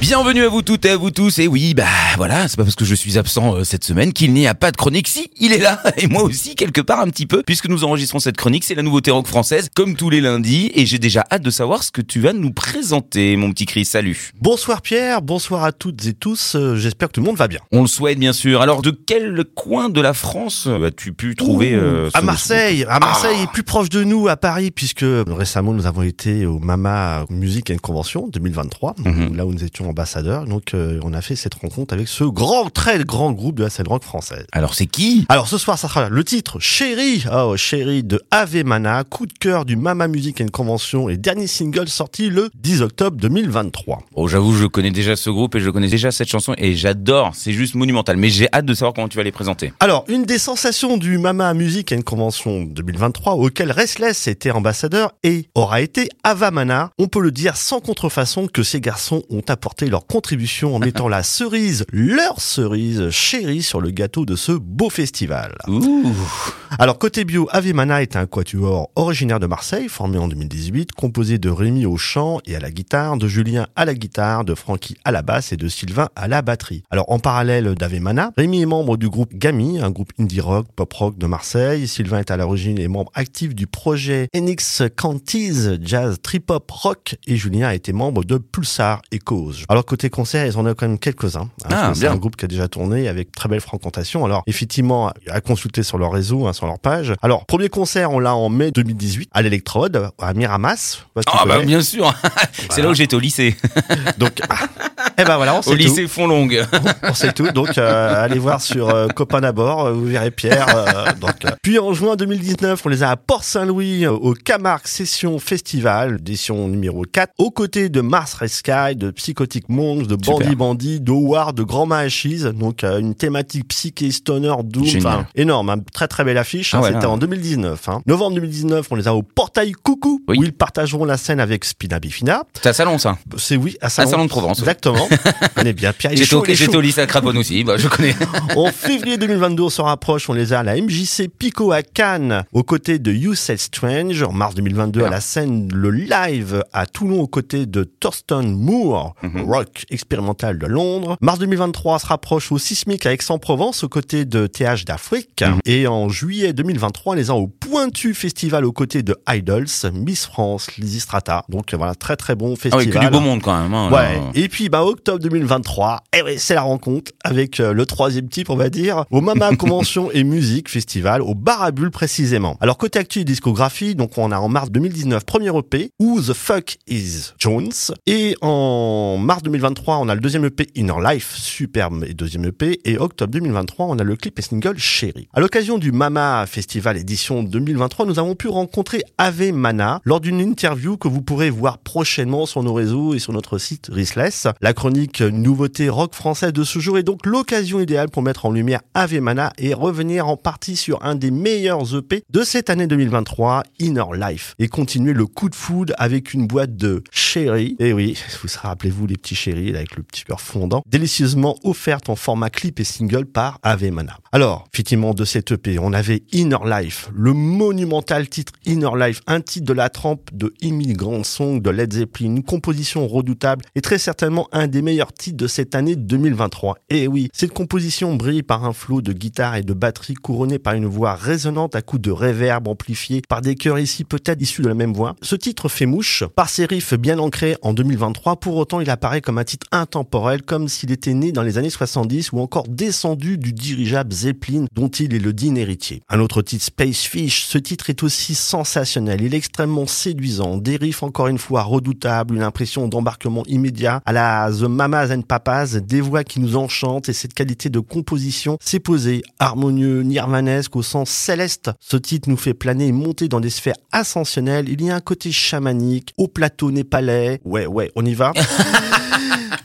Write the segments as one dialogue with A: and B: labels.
A: Bienvenue à vous toutes et à vous tous. Et oui, bah voilà, c'est pas parce que je suis absent euh, cette semaine qu'il n'y a pas de chronique. Si, il est là, et moi aussi quelque part un petit peu, puisque nous enregistrons cette chronique. C'est la nouveauté rock française, comme tous les lundis, et j'ai déjà hâte de savoir ce que tu vas nous présenter, mon petit Chris. Salut.
B: Bonsoir Pierre, bonsoir à toutes et tous. euh, J'espère que tout le monde va bien.
A: On le souhaite bien sûr. Alors, de quel coin de la France as-tu pu trouver euh,
B: à
A: ce-
B: Marseille, à Marseille, plus proche de nous, à Paris, puisque récemment nous avons été au Mama Music and Convention 2023,
A: Mhm.
B: là où nous étions ambassadeurs. Donc euh, on a fait cette rencontre avec ce grand, très grand groupe de la scène rock française.
A: Alors, c'est qui?
B: Alors ce soir, ça sera le titre Chérie, oh Chérie de Ave Mana, coup de cœur du Mama Music and Convention et dernier single sorti le 10 octobre 2023.
A: Oh, j'avoue, je connais déjà ce groupe et je connais déjà cette chanson et j'adore. C'est juste monumental. Mais j'ai hâte de savoir comment tu vas les présenter.
B: Alors, une des sensations du Mama Music and Convention 2023 auquel Restless était ambassadeur et aura été Avamana, on peut le dire sans contrefaçon que ces garçons ont apporté leur contribution en mettant la cerise, leur cerise chérie sur le gâteau de ce beau festival.
A: Ouh.
B: Alors côté bio, Avemana est un quatuor originaire de Marseille, formé en 2018, composé de Rémi au chant et à la guitare, de Julien à la guitare, de Francky à la basse et de Sylvain à la batterie. Alors en parallèle d'Avemana, Rémi est membre du groupe Gami, un groupe indie rock, pop rock de Marseille. Sylvain est à l'origine et membre actif du projet Enix Canties Jazz Trip Hop Rock et Julien a été membre de Pulsar et Cause. Alors côté concert, ils en ont quand même quelques-uns. hein,
A: Ah,
B: c'est un groupe qui a déjà tourné avec très belle fréquentation. Alors effectivement, à consulter sur leur réseau, hein, sur leur page. Alors premier concert, on l'a en mai 2018 à l'Electrode, à Miramas.
A: Ah bah bien sûr. C'est là où j'étais au lycée.
B: Donc, ah, eh ben voilà, on sait
A: Au
B: tout.
A: lycée Fontlongue.
B: On sait tout. Donc, euh, allez voir sur euh, Copain d'abord, euh, vous verrez Pierre. euh, donc. Puis en juin 2019, on les a à Port-Saint-Louis au Camargue Session Festival, édition numéro 4, aux côtés de Mars Red Sky, de Psychotic Monks, de
A: Super.
B: Bandy Bandy, de Howard, de Grand Mahachis. Donc, euh, une thématique psyché, stoner, doom, enfin, énorme. hein. Très très belle affiche.
A: Ah
B: hein.
A: ouais,
B: C'était
A: là.
B: en 2019. hein. Novembre 2019, on les a au Portail Coucou,
A: Oui.
B: où ils partageront la scène avec Spina Bifina.
A: C'est à Salon ça.
B: C'est oui, à
A: À
B: Salon.
A: Salon de Provence.
B: Exactement. on est bien. Pierre,
A: J'étais au, au lycée à Craponne aussi. Bah, je connais.
B: En février 2022, on se rapproche, on les a à la MJC Pico à Cannes, aux côtés de You Said Strange. En mars 2022, à la scène Le Live à Toulon, aux côtés de Thurston Moore,
A: Mhm.
B: rock expérimental de Londres. Mars 2023 se rapproche au Sismic à Aix-en-Provence, aux côtés de TH d'Afrique.
A: Mhm.
B: Et en juillet 2023, on les a au Pointu Festival, aux côtés de Idols, Miss France, Lizzy Strata. Donc voilà, très très bon
A: Ah oui,
B: festival.
A: que du beau monde quand même. hein,
B: Ouais. Et puis, bah, octobre 2023, eh ouais, c'est la rencontre avec euh, le troisième type, on va dire, au Mama Convention et Musique Festival, au Bar à Bulles précisément. Alors, côté actu et discographie, donc on a en mars 2019, premier EP, Who the Fuck is Jones? Et en mars 2023, on a le deuxième EP, Inner Life, superbe et deuxième EP. Et octobre 2023, on a le clip et single Chérie. À l'occasion du Mama Festival édition 2023, nous avons pu rencontrer Ave Mana lors d'une interview que vous pourrez voir prochainement sur nos réseaux et sur notre site Rissless. La nouveauté rock français de ce jour est donc l'occasion idéale pour mettre en lumière Ave Mana et revenir en partie sur un des meilleurs EP de cette année 2023, Inner Life, et continuer le coup de foudre avec une boîte de chéri. Et oui, vous rappelez-vous les petits chéris avec le petit cœur fondant, délicieusement offerte en format clip et single par Ave Mana. Alors, effectivement, de cette EP, on avait Inner Life, le monumental titre Inner Life, un titre de la trempe de Immigrant Song de Led Zeppelin, une composition redoutable et très certainement un des meilleurs titres de cette année 2023. Et oui, cette composition brille par un flot de guitare et de batterie couronné par une voix résonante à coups de réverb amplifié par des chœurs ici peut-être issus de la même voix. Ce titre fait mouche par ses riffs bien ancrés en 2023. Pour autant, il apparaît comme un titre intemporel, comme s'il était né dans les années 70 ou encore descendu du dirigeable Zeppelin dont il est le digne héritier. Un autre titre, Space Fish, ce titre est aussi sensationnel. Il est extrêmement séduisant. Des riffs encore une fois redoutables, une impression d'embarquement immédiat à la The Mamas and Papas, des voix qui nous enchantent et cette qualité de composition s'est posée harmonieux, nirvanesque au sens céleste. Ce titre nous fait planer et monter dans des sphères ascensionnelles. Il y a un côté chamanique, au plateau népalais. Ouais, ouais, on y va.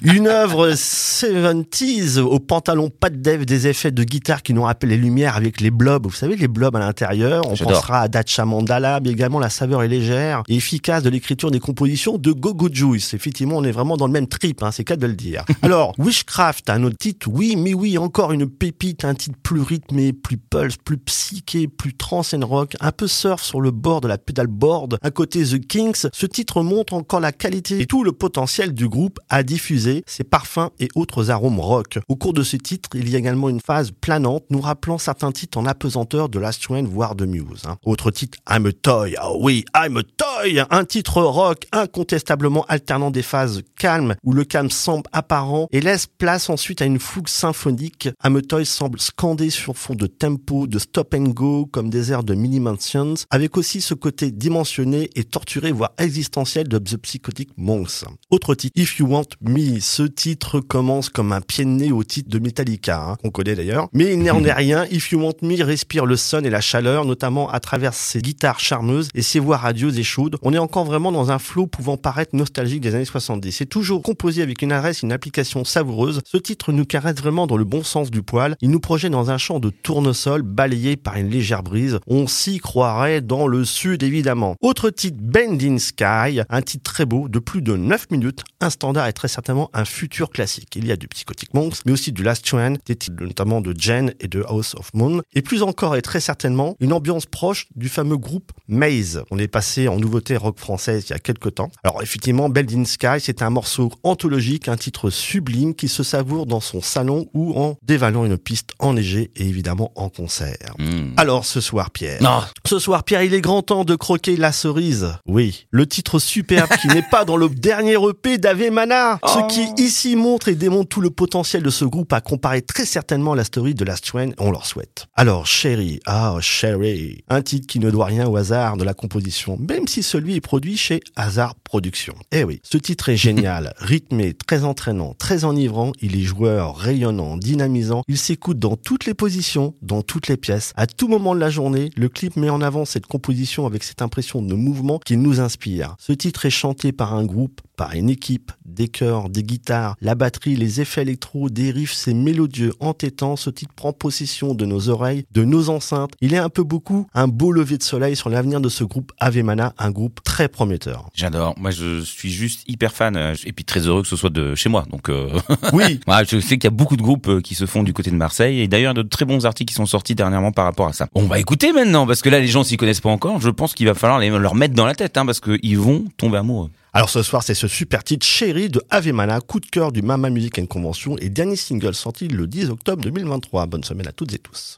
B: Une œuvre 70s au pantalon pas de dev, des effets de guitare qui nous rappellent les lumières avec les blobs. Vous savez, les blobs à l'intérieur. On pensera à Dacha Mandala, mais également la saveur est légère et efficace de l'écriture des compositions de Gogo Juice. Effectivement, on est vraiment dans le même trip, hein, c'est cas de le dire. Alors, Wishcraft, un autre titre, oui, mais oui, encore une pépite, un titre plus rythmé, plus pulse, plus psyché, plus trance and rock, un peu surf sur le bord de la pedalboard. À côté The Kings, ce titre montre encore la qualité et tout le potentiel du groupe à diffuser ses parfums et autres arômes rock. Au cours de ce titre, il y a également une phase planante nous rappelant certains titres en apesanteur de Last Train voire de Muse. hein. Autre titre, I'm a Toy. Ah oui, I'm a Toy Un titre rock incontestablement alternant des phases calmes où le calme semble apparent et laisse place ensuite à une fougue symphonique. I'm a Toy semble scander sur fond de tempo, de stop and go comme des airs de Mini Mansions avec aussi ce côté dimensionné et torturé voire existentiel de The Psychotic Monks. Autre titre, If You Want Me. Ce titre commence comme un pied de nez au titre de Metallica, hein, qu'on connaît d'ailleurs. Mais il n'en est rien. If You Want Me respire le son et la chaleur, notamment à travers ses guitares charmeuses et ses voix radieuses et chaudes. On est encore vraiment dans un flow pouvant paraître nostalgique des années 70. C'est toujours composé avec une adresse et une application savoureuse. Ce titre nous caresse vraiment dans le bon sens du poil. Il nous projette dans un champ de tournesol balayé par une légère brise. On s'y croirait dans le sud, évidemment. Autre titre, Bending Sky, un titre très beau de plus de 9 minutes, un standard et très certainement un futur classique. Il y a du Psychotic Monks, mais aussi du Last Train, des titres notamment de Jen et de House of Moon, et plus encore et très certainement une ambiance proche du fameux groupe Maze. On est passé en nouveauté rock française il y a quelques temps. Alors effectivement, Bending Sky, c'est un morceau anthologique, un titre sublime qui se savoure dans son salon ou en dévalant une piste enneigée et évidemment en concert.
A: Hmm.
B: Alors ce soir, Pierre.
A: Non,
B: Ce soir, Pierre, il est grand temps de croquer la cerise. Oui, le titre superbe qui n'est pas dans le dernier EP d'Ave Mana. Ce qui ici montre et démontre tout le potentiel de ce groupe à comparer très certainement à la story de Last Train, on leur souhaite. Alors, Sherry, ah, Sherry, un titre qui ne doit rien au hasard de la composition, même si celui est produit chez Hazard Productions. Eh oui, ce titre est génial, rythmé, très entraînant, très enivrant, il est joueur, rayonnant, dynamisant, il s'écoute dans toutes les positions, dans toutes les pièces, à tout moment de la journée, le clip met en avant cette composition avec cette impression de mouvement qui nous inspire. Ce titre est chanté par un groupe, par une équipe, des chœurs, des guitares, la batterie, les effets électro, des riffs, c'est mélodieux, entêtant, ce titre prend possession de nos oreilles, de nos enceintes. Il est un peu beaucoup un beau lever de soleil sur l'avenir de ce groupe Ave Mana, un groupe très prometteur.
A: j'adore. Moi, je suis juste hyper fan euh, et puis très heureux que ce soit de chez moi. Donc, euh,
B: Oui,
A: voilà, je sais qu'il y a beaucoup de groupes euh, qui se font du côté de Marseille et d'ailleurs de très bons articles qui sont sortis dernièrement par rapport à ça. On va écouter maintenant parce que là les gens s'y connaissent pas encore. Je pense qu'il va falloir les, leur mettre dans la tête hein, parce qu'ils vont tomber amoureux.
B: Alors ce soir, c'est ce super titre Chéri de Ave Mana, coup de cœur du Mama Music Convention et dernier single sorti le 10 octobre 2023. Bonne semaine à toutes et tous.